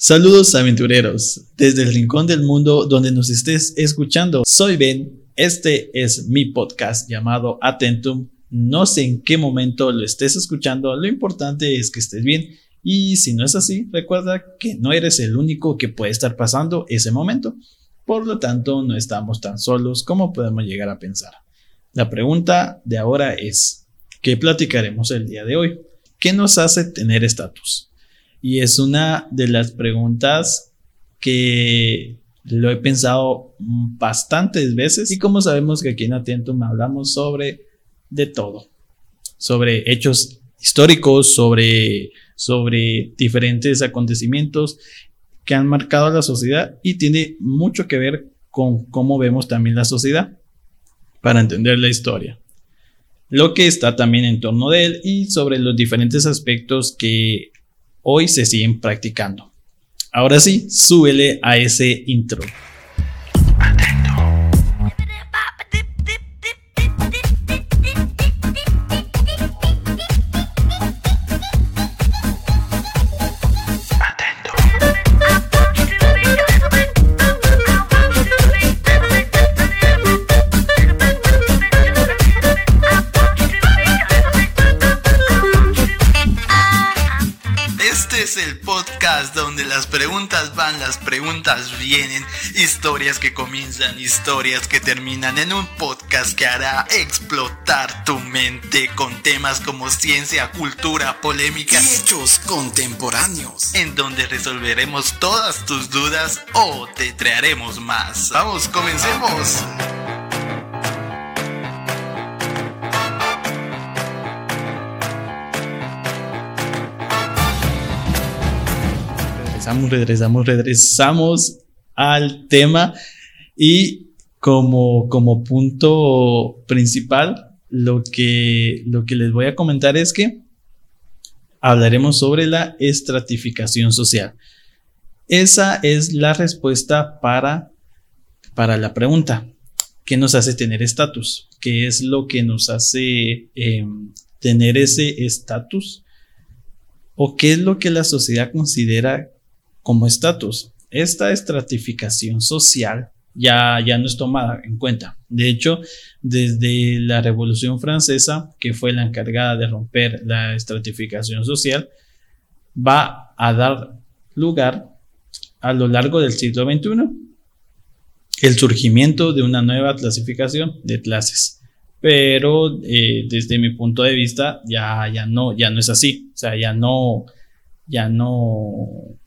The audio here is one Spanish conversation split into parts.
Saludos aventureros, desde el rincón del mundo donde nos estés escuchando. Soy Ben, este es mi podcast llamado Atentum. No sé en qué momento lo estés escuchando, lo importante es que estés bien y si no es así, recuerda que no eres el único que puede estar pasando ese momento. Por lo tanto, no estamos tan solos como podemos llegar a pensar. La pregunta de ahora es, ¿qué platicaremos el día de hoy? ¿Qué nos hace tener estatus? Y es una de las preguntas que lo he pensado bastantes veces y como sabemos que aquí en Atentum hablamos sobre de todo, sobre hechos históricos, sobre, sobre diferentes acontecimientos que han marcado a la sociedad y tiene mucho que ver con cómo vemos también la sociedad para entender la historia. Lo que está también en torno de él y sobre los diferentes aspectos que hoy se siguen practicando. Ahora sí, súbele a ese intro. Preguntas vienen, historias que comienzan, historias que terminan en un podcast que hará explotar tu mente con temas como ciencia, cultura, polémica y hechos contemporáneos, en donde resolveremos todas tus dudas o te traeremos más. Vamos, comencemos. Regresamos, regresamos, regresamos al tema y como, como punto principal, lo que, lo que les voy a comentar es que hablaremos sobre la estratificación social. Esa es la respuesta para, para la pregunta. ¿Qué nos hace tener estatus? ¿Qué es lo que nos hace em, tener ese estatus? ¿O qué es lo que la sociedad considera como estatus. Esta estratificación social ya, ya no es tomada en cuenta. De hecho, desde la Revolución Francesa, que fue la encargada de romper la estratificación social, va a dar lugar a lo largo del siglo XXI el surgimiento de una nueva clasificación de clases. Pero eh, desde mi punto de vista ya, ya, no, ya no es así. O sea, ya no, ya no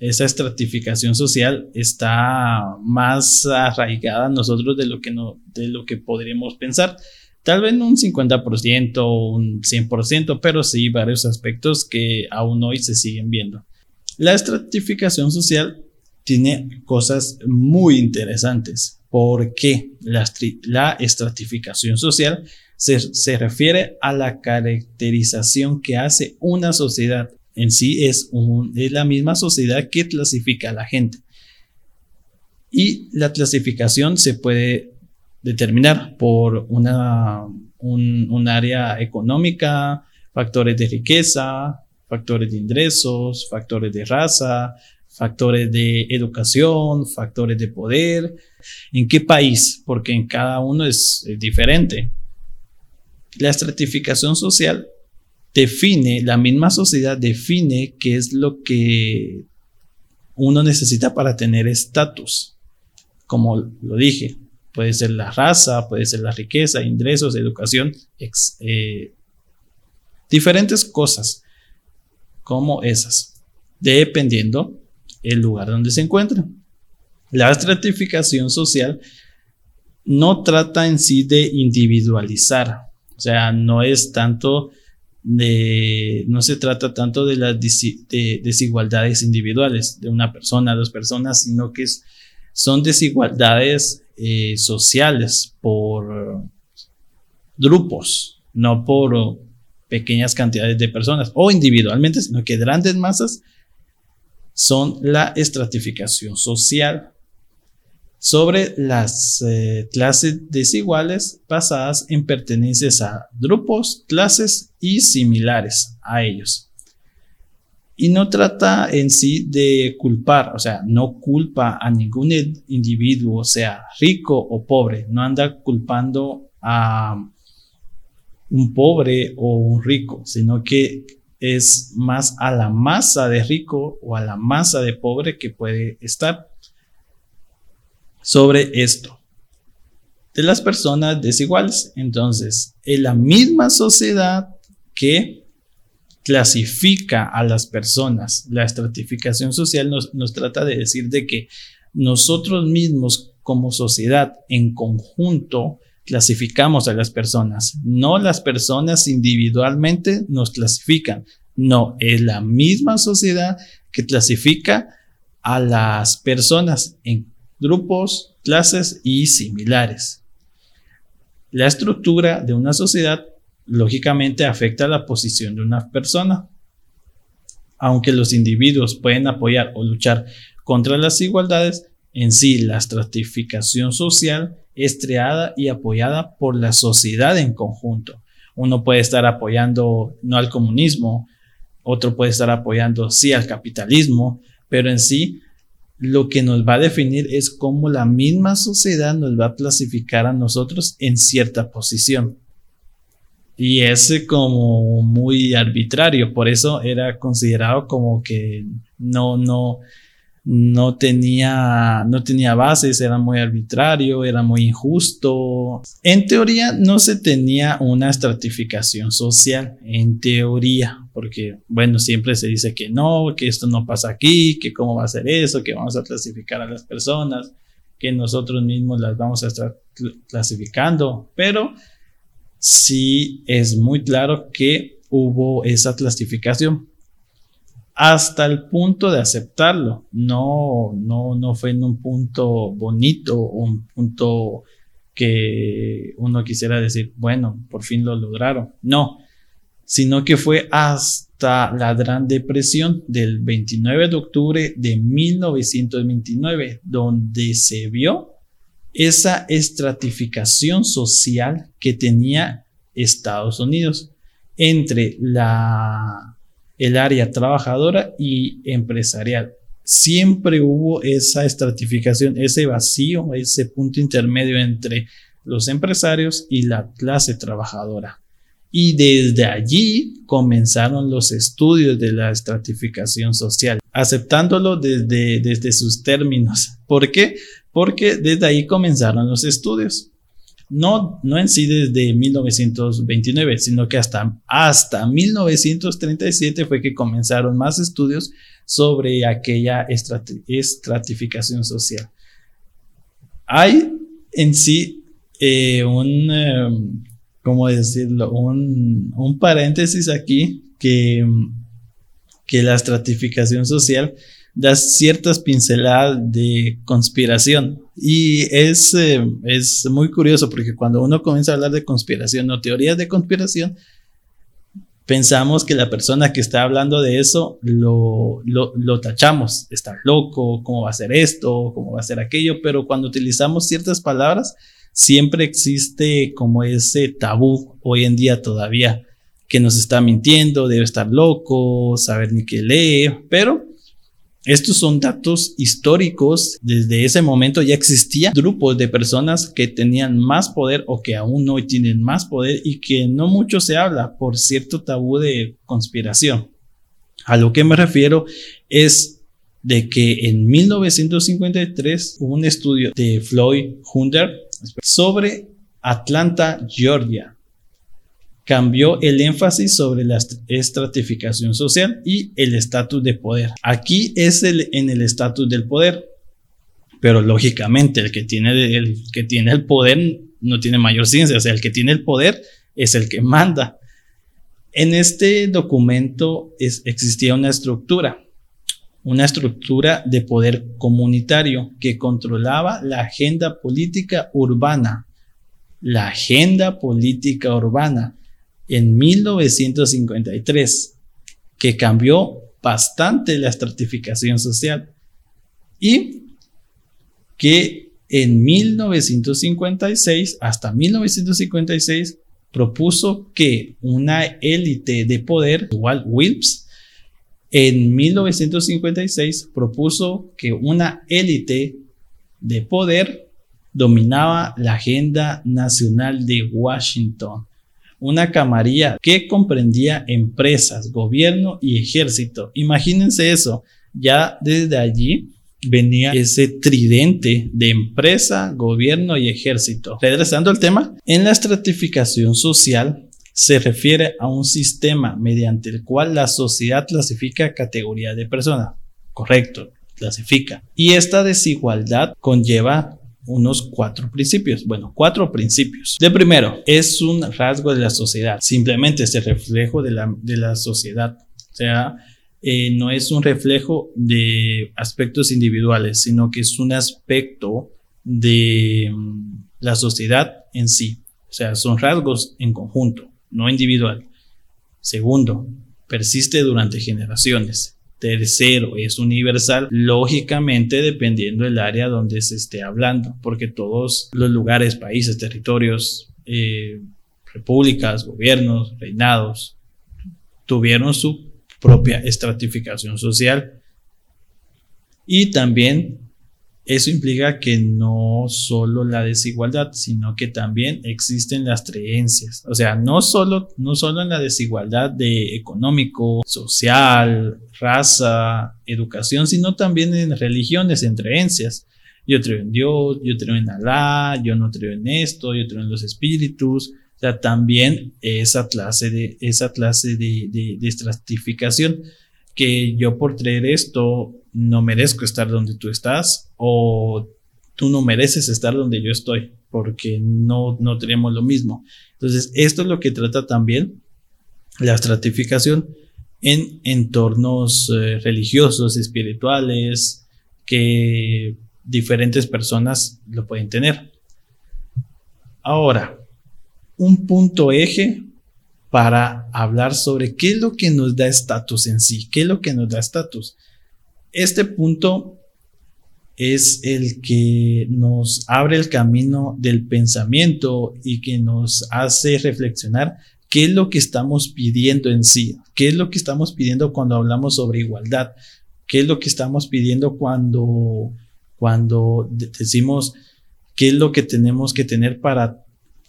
esa estratificación social está más arraigada a nosotros de lo que, no, de lo que podríamos pensar. Tal vez un 50% o un 100%, pero sí varios aspectos que aún hoy se siguen viendo. La estratificación social tiene cosas muy interesantes. porque La, la estratificación social se, se refiere a la caracterización que hace una sociedad en sí es, la misma sociedad que clasifica a la gente. Y la clasificación se puede determinar por una, un, área económica, factores de riqueza, factores de ingresos, factores de raza, factores de educación, factores de poder. ¿En qué país? Porque en cada uno es diferente. La estratificación social define, la misma sociedad define qué es lo que uno necesita para tener estatus. Como lo dije, puede ser la raza, puede ser la riqueza, ingresos, educación, eh, diferentes cosas como esas, dependiendo el lugar donde se encuentra. La estratificación social no trata en sí de individualizar, o sea, no es tanto no se trata tanto de las desigualdades individuales de una persona, dos personas, sino que son desigualdades eh, sociales por grupos, no por pequeñas cantidades de personas o individualmente, sino que grandes masas son la estratificación social sobre las eh, clases desiguales basadas en pertenencias a grupos, clases y similares a ellos. y no trata en sí de culpar, o sea, no culpa a ningún individuo, sea rico o pobre, no anda culpando a un pobre o un rico, sino que es más a la masa de rico o a la masa de pobre que puede estar sobre esto de las personas desiguales. Entonces, en la misma sociedad que clasifica a las personas. La estratificación social nos, nos trata de decir de que nosotros mismos como sociedad en conjunto clasificamos a las personas, no las personas individualmente nos clasifican, no, es la misma sociedad que clasifica a las personas en grupos, clases y similares. La estructura de una sociedad lógicamente afecta la posición de una persona. Aunque los individuos pueden apoyar o luchar contra las igualdades, en sí la estratificación social es creada y apoyada por la sociedad en conjunto. Uno puede estar apoyando no al comunismo, otro puede estar apoyando sí al capitalismo, pero en sí lo que nos va a definir es cómo la misma sociedad nos va a clasificar a nosotros en cierta posición y es como muy arbitrario, por eso era considerado como que no, no, no tenía, no tenía bases, era muy arbitrario, era muy injusto. En teoría no se tenía una estratificación social, en teoría, porque bueno, siempre se dice que no, que esto no pasa aquí, que cómo va a ser eso, que vamos a clasificar a las personas, que nosotros mismos las vamos a estar clasificando, pero sí es muy claro que hubo esa clasificación hasta el punto de aceptarlo. No, no, no fue en un punto bonito un punto que uno quisiera decir, bueno, por fin lo lograron. No, sino que fue hasta la Gran Depresión del 29 de octubre de 1929, donde se vio esa estratificación social que tenía Estados Unidos entre la, el área trabajadora y empresarial. Siempre hubo esa estratificación, ese vacío, ese punto intermedio entre los empresarios y la clase trabajadora. Y desde allí comenzaron los estudios de la estratificación social, aceptándolo desde, desde sus términos. ¿Por qué? porque desde ahí comenzaron los estudios. No, no en sí desde 1929, sino que hasta, hasta 1937 fue que comenzaron más estudios sobre aquella estratificación social. Hay en sí eh, un, em, ¿cómo decirlo? Un, un, paréntesis aquí que, que la estratificación social da ciertas pinceladas de conspiración. Y es, eh, es muy curioso porque cuando uno comienza a hablar de conspiración o teorías de conspiración, pensamos que la persona que está hablando de eso lo, lo, lo tachamos, está loco, cómo va a ser esto, cómo va a ser aquello, pero cuando utilizamos ciertas palabras, siempre existe como ese tabú hoy en día todavía que nos está mintiendo, debe estar loco, saber ni qué lee, pero estos son datos históricos. Desde ese momento ya existían grupos de personas que tenían más poder o que aún hoy tienen más poder y que no mucho se habla por cierto tabú de conspiración. A lo que me refiero es de que en 1953 hubo un estudio de Floyd Hunter sobre Atlanta, Georgia, cambió el énfasis sobre la estratificación social y el estatus de poder. Aquí es el, en el estatus del poder, pero lógicamente el que, tiene el poder no tiene mayor ciencia, o sea, el que tiene el poder es el que manda. En este documento existía una estructura, una estructura de poder comunitario que controlaba la agenda política urbana. La agenda política urbana en 1953, que cambió bastante la estratificación social y que en 1956 hasta 1956 propuso que una élite de poder, igual Wilps, en 1956 propuso que una élite de poder dominaba la agenda nacional de Washington, una camarilla que comprendía empresas, gobierno y ejército. Imagínense eso, ya desde allí venía ese tridente de empresa, gobierno y ejército. Regresando al tema, en la estratificación social se refiere a un sistema mediante el cual la sociedad clasifica categoría de persona. Correcto, clasifica. Y esta desigualdad conlleva unos cuatro principios. Bueno, cuatro principios. De primero, es un rasgo de la sociedad. Simplemente es el reflejo de la, de la sociedad. O sea, eh, no es un reflejo de aspectos individuales, sino que es un aspecto de mm, la sociedad en sí. O sea, son rasgos en conjunto, no individual. Segundo, persiste durante generaciones. Tercero, es universal, lógicamente dependiendo del área donde se esté hablando, porque todos los lugares, países, territorios, eh, repúblicas, gobiernos, reinados, tuvieron su propia estratificación social. Y también eso implica que no solo la desigualdad, sino que también existen las creencias. O sea, no solo, no solo en la desigualdad de económico, social, raza, educación, sino también en religiones, en creencias. Yo creo en Dios, yo creo en Alá, yo no creo en esto, yo creo en los espíritus, o sea, también esa clase de, esa clase de, de, estratificación, que yo por creer esto no merezco estar donde tú estás o tú no mereces estar donde yo estoy porque no, no tenemos lo mismo. Entonces, esto es lo que trata también la estratificación en entornos eh, religiosos, espirituales, que diferentes personas lo pueden tener. Ahora, un punto eje para hablar sobre qué es lo que nos da estatus en sí, qué es lo que nos da estatus. Este punto es el que nos abre el camino del pensamiento y que nos hace reflexionar qué es lo que estamos pidiendo en sí, qué es lo que estamos pidiendo cuando hablamos sobre igualdad, qué es lo que estamos pidiendo cuando, cuando decimos qué es lo que tenemos que tener para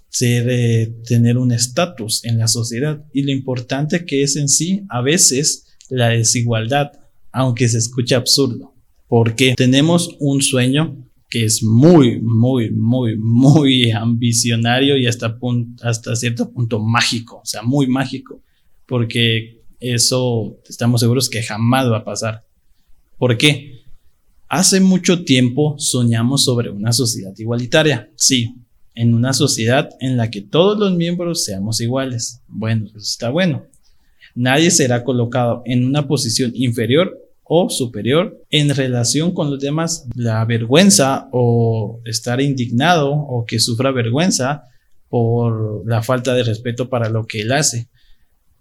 ser, eh, tener un estatus en la sociedad y lo importante que es en sí a veces la desigualdad, aunque se escuche absurdo, porque tenemos un sueño que es muy, muy, muy, muy ambicionario y hasta, hasta cierto punto mágico, o sea, muy mágico, porque eso estamos seguros que jamás va a pasar. ¿Por qué? Hace mucho tiempo soñamos sobre una sociedad igualitaria, sí, en una sociedad en la que todos los miembros seamos iguales. Bueno, eso está bueno. Nadie será colocado en una posición inferior o superior en relación con los demás. La vergüenza o estar indignado o que sufra vergüenza por la falta de respeto para lo que él hace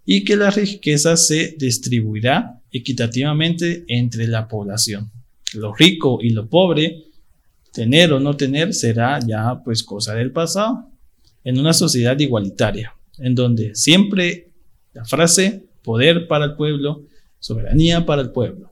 y que la riqueza se distribuirá equitativamente entre la población. Lo rico y lo pobre Tener o no tener será ya pues cosa del pasado en una sociedad igualitaria, en donde siempre la frase poder para el pueblo, soberanía para el pueblo,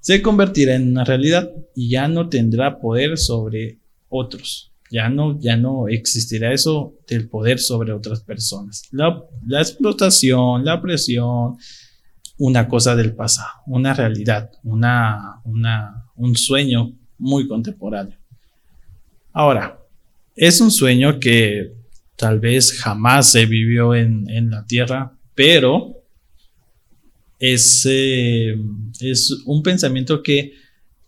se convertirá en una realidad y ya no tendrá poder sobre otros. Ya no, ya no existirá eso del poder sobre otras personas. La, explotación, la presión, una cosa del pasado, una realidad, una, una, un sueño muy contemporáneo. Ahora, es un sueño que tal vez jamás se vivió en, la Tierra, pero es, eh, es un pensamiento que,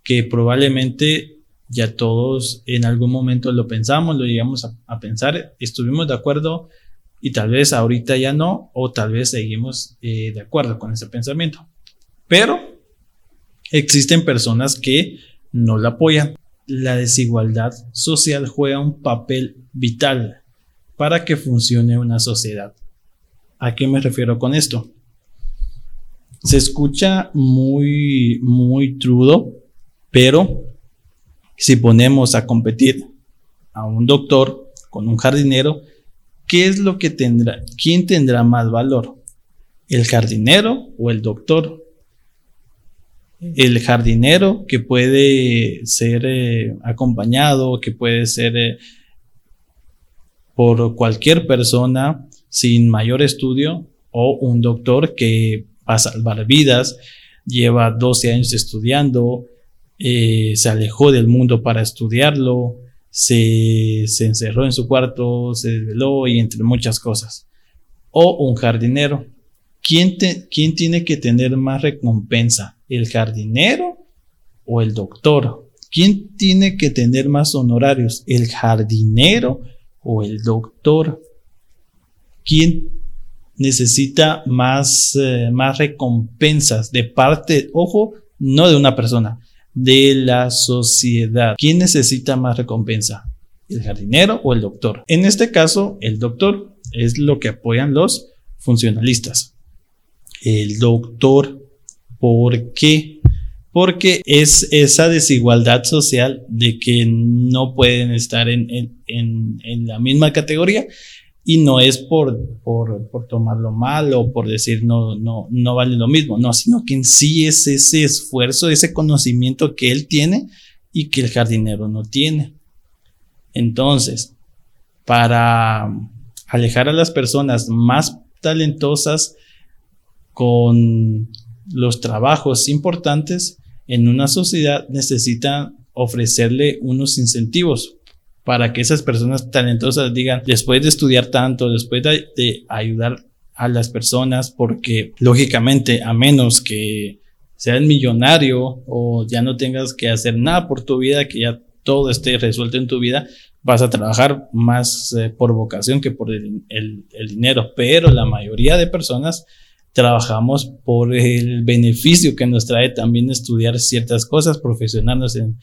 que probablemente ya todos en algún momento lo pensamos, lo llegamos a, pensar, estuvimos de acuerdo y tal vez ahorita ya no, o tal vez seguimos eh, de acuerdo con ese pensamiento. Pero existen personas que no la apoyan. La desigualdad social juega un papel vital para que funcione una sociedad. ¿A qué me refiero con esto? Se escucha muy, muy trudo, pero si ponemos a competir a un doctor con un jardinero, ¿qué es lo que tendrá? ¿Quién tendrá más valor? ¿El jardinero o el doctor? el jardinero que puede ser eh, acompañado, que puede ser eh, por cualquier persona sin mayor estudio o un doctor que va a salvar vidas, lleva 12 años estudiando, eh, se alejó del mundo para estudiarlo, se, se encerró en su cuarto, se desveló y entre muchas cosas. O un jardinero. ¿Quién, ¿Quién tiene que tener más recompensa? ¿El jardinero o el doctor? ¿Quién tiene que tener más honorarios? ¿El jardinero o el doctor? ¿Quién necesita más, eh, más recompensas de parte, ojo, no de una persona, de la sociedad. ¿Quién necesita más recompensa? ¿El jardinero o el doctor? En este caso, el doctor es lo que apoyan los funcionalistas. El doctor, ¿por qué? Porque es esa desigualdad social de que no pueden estar en, en la misma categoría y no es por, por, tomarlo mal o por decir no, no, no vale lo mismo, no, sino que en sí es ese esfuerzo, ese conocimiento que él tiene y que el jardinero no tiene. Entonces, para alejar a las personas más talentosas con los trabajos importantes en una sociedad necesitan ofrecerle unos incentivos para que esas personas talentosas digan, después de estudiar tanto, después de, ayudar a las personas, porque lógicamente, a menos que seas millonario o ya no tengas que hacer nada por tu vida, que ya todo esté resuelto en tu vida, vas a trabajar más eh, por vocación que por el, dinero. Pero la mayoría de personas trabajamos por el beneficio que nos trae también estudiar ciertas cosas, profesionarnos en,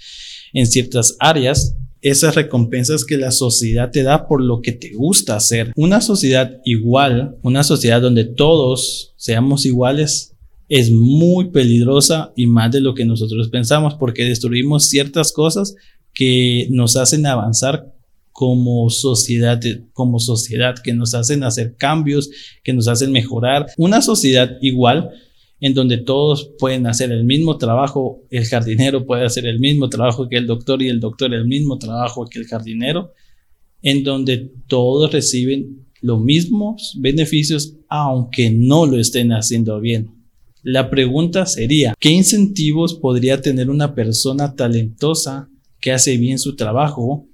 en ciertas áreas esas recompensas que la sociedad te da por lo que te gusta hacer. Una sociedad igual, una sociedad donde todos seamos iguales, es muy peligrosa y más de lo que nosotros pensamos porque destruimos ciertas cosas que nos hacen avanzar como sociedad, como sociedad, que nos hacen hacer cambios, que nos hacen mejorar. Una sociedad igual en donde todos pueden hacer el mismo trabajo, el jardinero puede hacer el mismo trabajo que el doctor y el doctor el mismo trabajo que el jardinero, en donde todos reciben los mismos beneficios aunque no lo estén haciendo bien. La pregunta sería, ¿qué incentivos podría tener una persona talentosa que hace bien su trabajo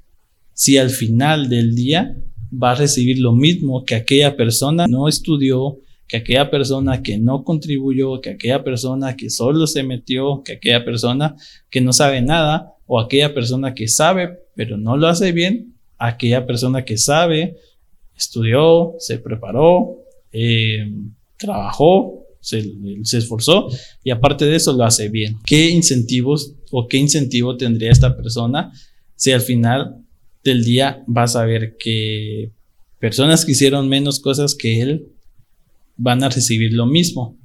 si al final del día va a recibir lo mismo que aquella persona no estudió, que aquella persona que no contribuyó, que aquella persona que solo se metió, que aquella persona que no sabe nada, o aquella persona que sabe pero no lo hace bien, aquella persona que sabe, estudió, se preparó, eh, trabajó, se, se, esforzó y aparte de eso lo hace bien. ¿Qué incentivos o qué incentivo tendría esta persona si al final del día vas a ver que personas que hicieron menos cosas que él van a recibir lo mismo.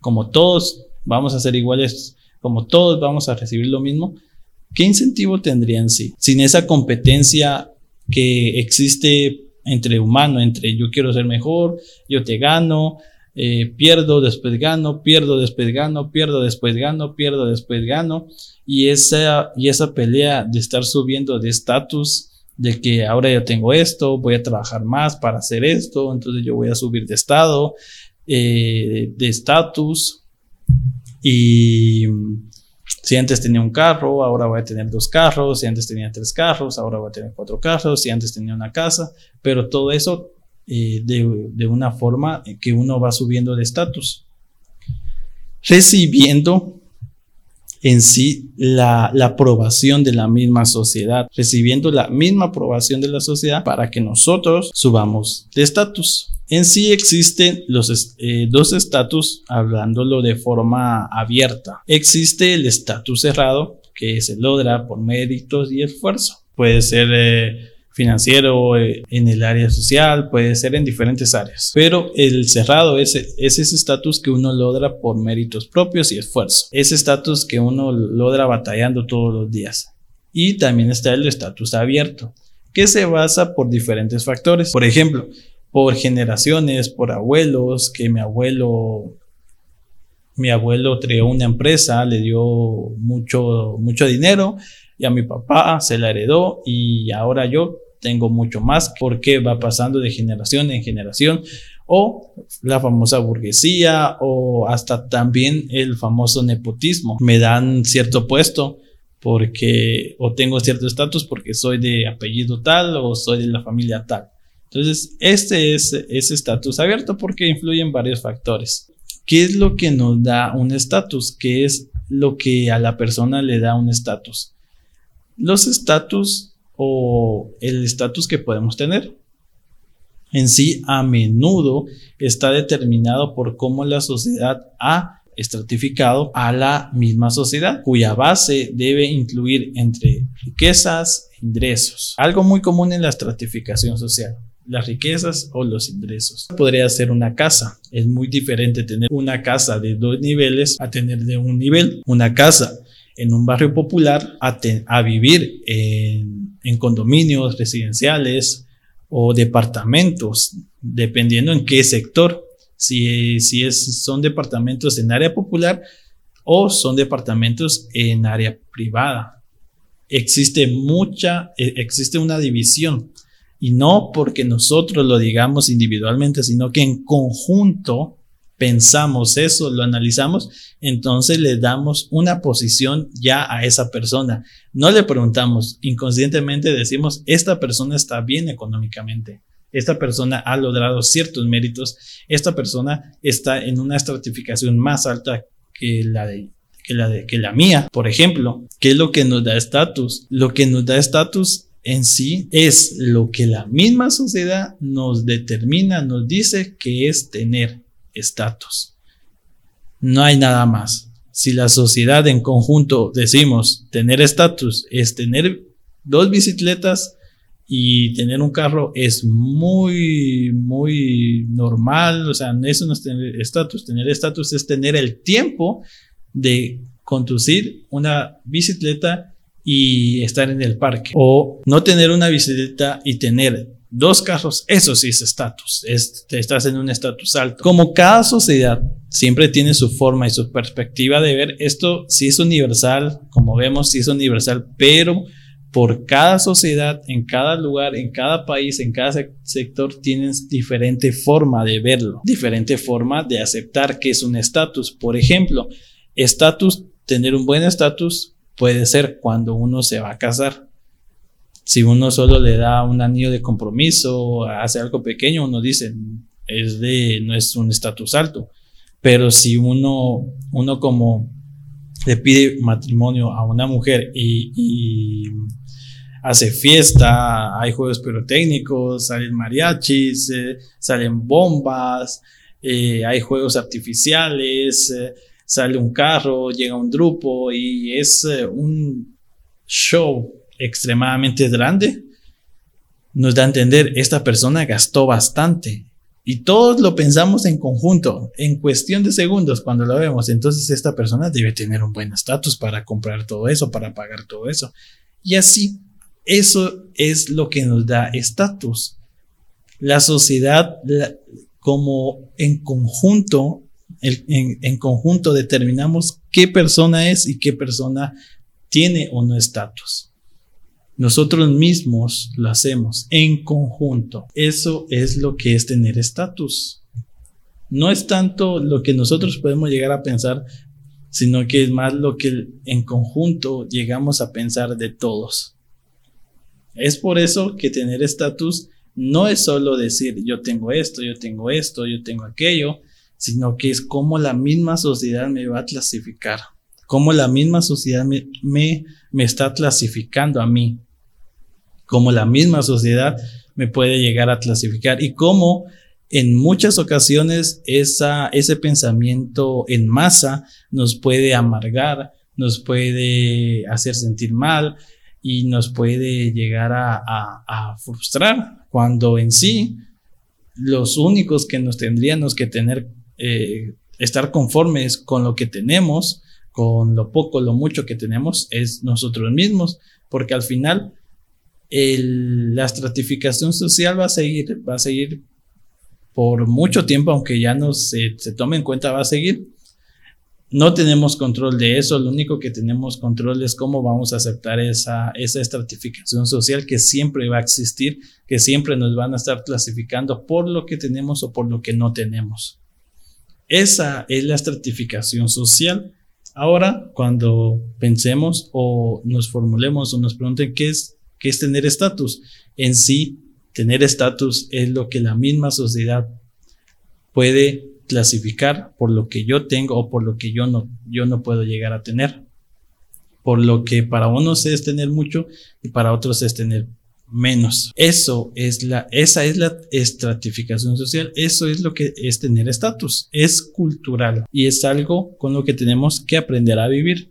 Como todos vamos a ser iguales, como todos vamos a recibir lo mismo, ¿qué incentivo tendrían sí? Sin esa competencia que existe entre humano, entre yo quiero ser mejor, yo te gano, eh, pierdo, después gano, pierdo, después gano, pierdo, después gano, pierdo, después gano. Y esa, y esa pelea de estar subiendo de estatus de que ahora yo tengo esto, voy a trabajar más para hacer esto, entonces yo voy a subir de estado, eh, de estatus. Y si antes tenía un carro, ahora voy a tener dos carros, si antes tenía tres carros, ahora voy a tener cuatro carros, si antes tenía una casa, pero todo eso eh, de, de una forma que uno va subiendo de estatus. Recibiendo en sí la, aprobación de la misma sociedad, recibiendo la misma aprobación de la sociedad para que nosotros subamos de estatus. En sí existen los eh, dos estatus, hablándolo de forma abierta. Existe el estatus cerrado, que se logra por méritos y esfuerzo. Puede ser eh, financiero, eh, en el área social, puede ser en diferentes áreas. Pero el cerrado es, es ese estatus que uno logra por méritos propios y esfuerzo. Ese estatus que uno logra batallando todos los días. Y también está el estatus abierto, que se basa por diferentes factores. Por ejemplo, por generaciones, por abuelos, que mi abuelo mi abuelo creó una empresa, le dio mucho, mucho dinero y a mi papá se la heredó y ahora yo tengo mucho más porque va pasando de generación en generación o la famosa burguesía o hasta también el famoso nepotismo. Me dan cierto puesto porque o tengo cierto estatus porque soy de apellido tal o soy de la familia tal. Entonces, este es ese estatus abierto porque influyen varios factores. ¿Qué es lo que nos da un estatus? ¿Qué es lo que a la persona le da un estatus? Los estatus o el estatus que podemos tener en sí a menudo está determinado por cómo la sociedad ha estratificado a la misma sociedad, cuya base debe incluir entre riquezas e ingresos. Algo muy común en la estratificación social las riquezas o los ingresos. Podría ser una casa. Es muy diferente tener una casa de dos niveles a tener de un nivel. Una casa en un barrio popular a, vivir en, en condominios residenciales o departamentos, dependiendo en qué sector. Si, si es, son departamentos en área popular o son departamentos en área privada. Existe mucha, e, existe una división y no porque nosotros lo digamos individualmente, sino que en conjunto pensamos eso, lo analizamos, entonces le damos una posición ya a esa persona. No le preguntamos, inconscientemente decimos, esta persona está bien económicamente, esta persona ha logrado ciertos méritos, esta persona está en una estratificación más alta que la de que la, de, que la mía, por ejemplo. ¿Qué es lo que nos da estatus? Lo que nos da estatus en sí es lo que la misma sociedad nos determina, nos dice que es tener estatus. No hay nada más. Si la sociedad en conjunto decimos tener estatus es tener dos bicicletas y tener un carro es muy, muy normal. O sea, eso no es tener estatus. Tener estatus es tener el tiempo de conducir una bicicleta y estar en el parque. O no tener una bicicleta y tener dos carros, eso sí es estatus. estás en un estatus alto. Como cada sociedad siempre tiene su forma y su perspectiva de ver, esto sí es universal, como vemos, sí es universal, pero por cada sociedad, en cada lugar, en cada país, en cada sector, tienen diferente forma de verlo, diferente forma de aceptar que es un estatus. Por ejemplo, estatus, tener un buen estatus puede ser cuando uno se va a casar. Si uno solo le da un anillo de compromiso, hace algo pequeño, uno dice, es de, no es un estatus alto. Pero si uno, uno como le pide matrimonio a una mujer y, hace fiesta, hay juegos pirotécnicos, salen mariachis, eh, salen bombas, eh, hay juegos artificiales, eh, sale un carro, llega un grupo y es un show extremadamente grande, nos da a entender, esta persona gastó bastante. Y todos lo pensamos en conjunto, en cuestión de segundos cuando lo vemos. Entonces esta persona debe tener un buen estatus para comprar todo eso, para pagar todo eso. Y así, eso es lo que nos da estatus. La sociedad, como en conjunto, en, conjunto determinamos qué persona es y qué persona tiene o no estatus. Nosotros mismos lo hacemos en conjunto. Eso es lo que es tener estatus. No es tanto lo que nosotros podemos llegar a pensar, sino que es más lo que en conjunto llegamos a pensar de todos. Es por eso que tener estatus no es solo decir yo tengo esto, yo tengo esto, yo tengo aquello, sino que es como la misma sociedad me va a clasificar, cómo la misma sociedad me, me, me está clasificando a mí, cómo la misma sociedad me puede llegar a clasificar y cómo en muchas ocasiones esa, ese pensamiento en masa nos puede amargar, nos puede hacer sentir mal y nos puede llegar a, frustrar cuando en sí los únicos que nos tendríamos que tener eh, estar conformes con lo que tenemos, con lo poco, lo mucho que tenemos, es nosotros mismos, porque al final la estratificación social va a seguir, va a seguir por mucho tiempo, aunque ya no se, se tome en cuenta, va a seguir. no tenemos control de eso, lo único que tenemos control es cómo vamos a aceptar esa, esa estratificación social que siempre va a existir, que siempre nos van a estar clasificando por lo que tenemos o por lo que no tenemos. Esa es la estratificación social. Ahora, cuando pensemos o nos formulemos o nos pregunten qué es, qué es tener estatus, en sí, tener estatus es lo que la misma sociedad puede clasificar por lo que yo tengo o por lo que yo no, yo no puedo llegar a tener. Por lo que para unos es tener mucho y para otros es tener menos. Eso es la, esa es la estratificación social. Eso es lo que es tener estatus. Es cultural y es algo con lo que tenemos que aprender a vivir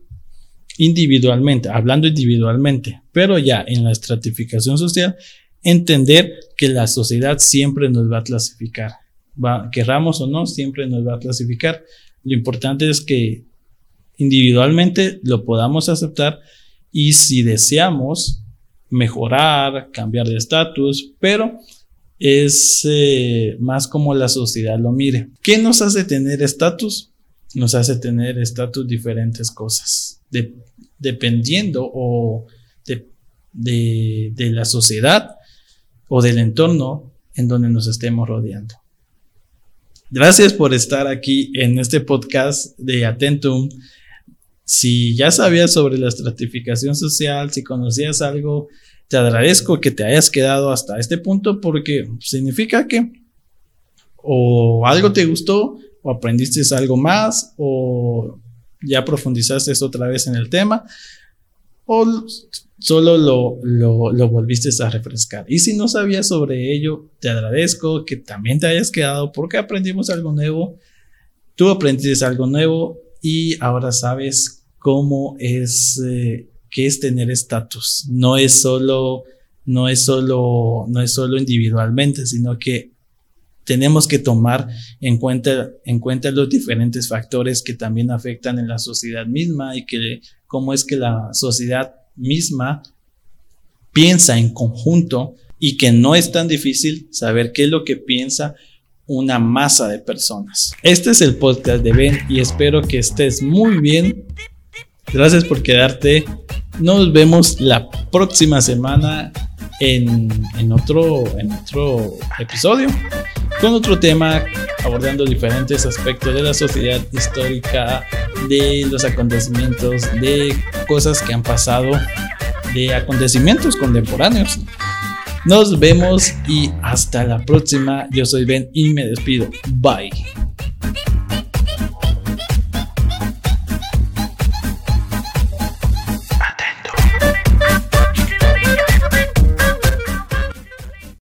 individualmente, hablando individualmente, pero ya en la estratificación social, entender que la sociedad siempre nos va a clasificar querramos o no, siempre nos va a clasificar. Lo importante es que individualmente lo podamos aceptar y si deseamos mejorar, cambiar de estatus, pero es eh, más como la sociedad lo mire. ¿Qué nos hace tener estatus? Nos hace tener estatus diferentes cosas, dependiendo o de la sociedad o del entorno en donde nos estemos rodeando. Gracias por estar aquí en este podcast de Atentum. Si ya sabías sobre la estratificación social, si conocías algo, te agradezco que te hayas quedado hasta este punto porque significa que o algo te gustó o aprendiste algo más o ya profundizaste otra vez en el tema o solo lo, lo, volviste a refrescar. Y si no sabías sobre ello, te agradezco que también te hayas quedado porque aprendimos algo nuevo. Tú aprendiste algo nuevo y ahora sabes cómo es, eh, qué es tener estatus. No es solo, no es solo, no es solo individualmente, sino que tenemos que tomar en cuenta, en cuenta los diferentes factores que también afectan en la sociedad misma y que cómo es que la sociedad misma piensa en conjunto y que no es tan difícil saber qué es lo que piensa una masa de personas. Este es el podcast de Ben y espero que estés muy bien. Gracias por quedarte. Nos vemos la próxima semana en, en, otro, en otro episodio con otro tema abordando diferentes aspectos de la sociedad histórica, de los acontecimientos, de cosas que han pasado, de acontecimientos contemporáneos. Nos vemos y hasta la próxima. Yo soy Ben y me despido. Bye.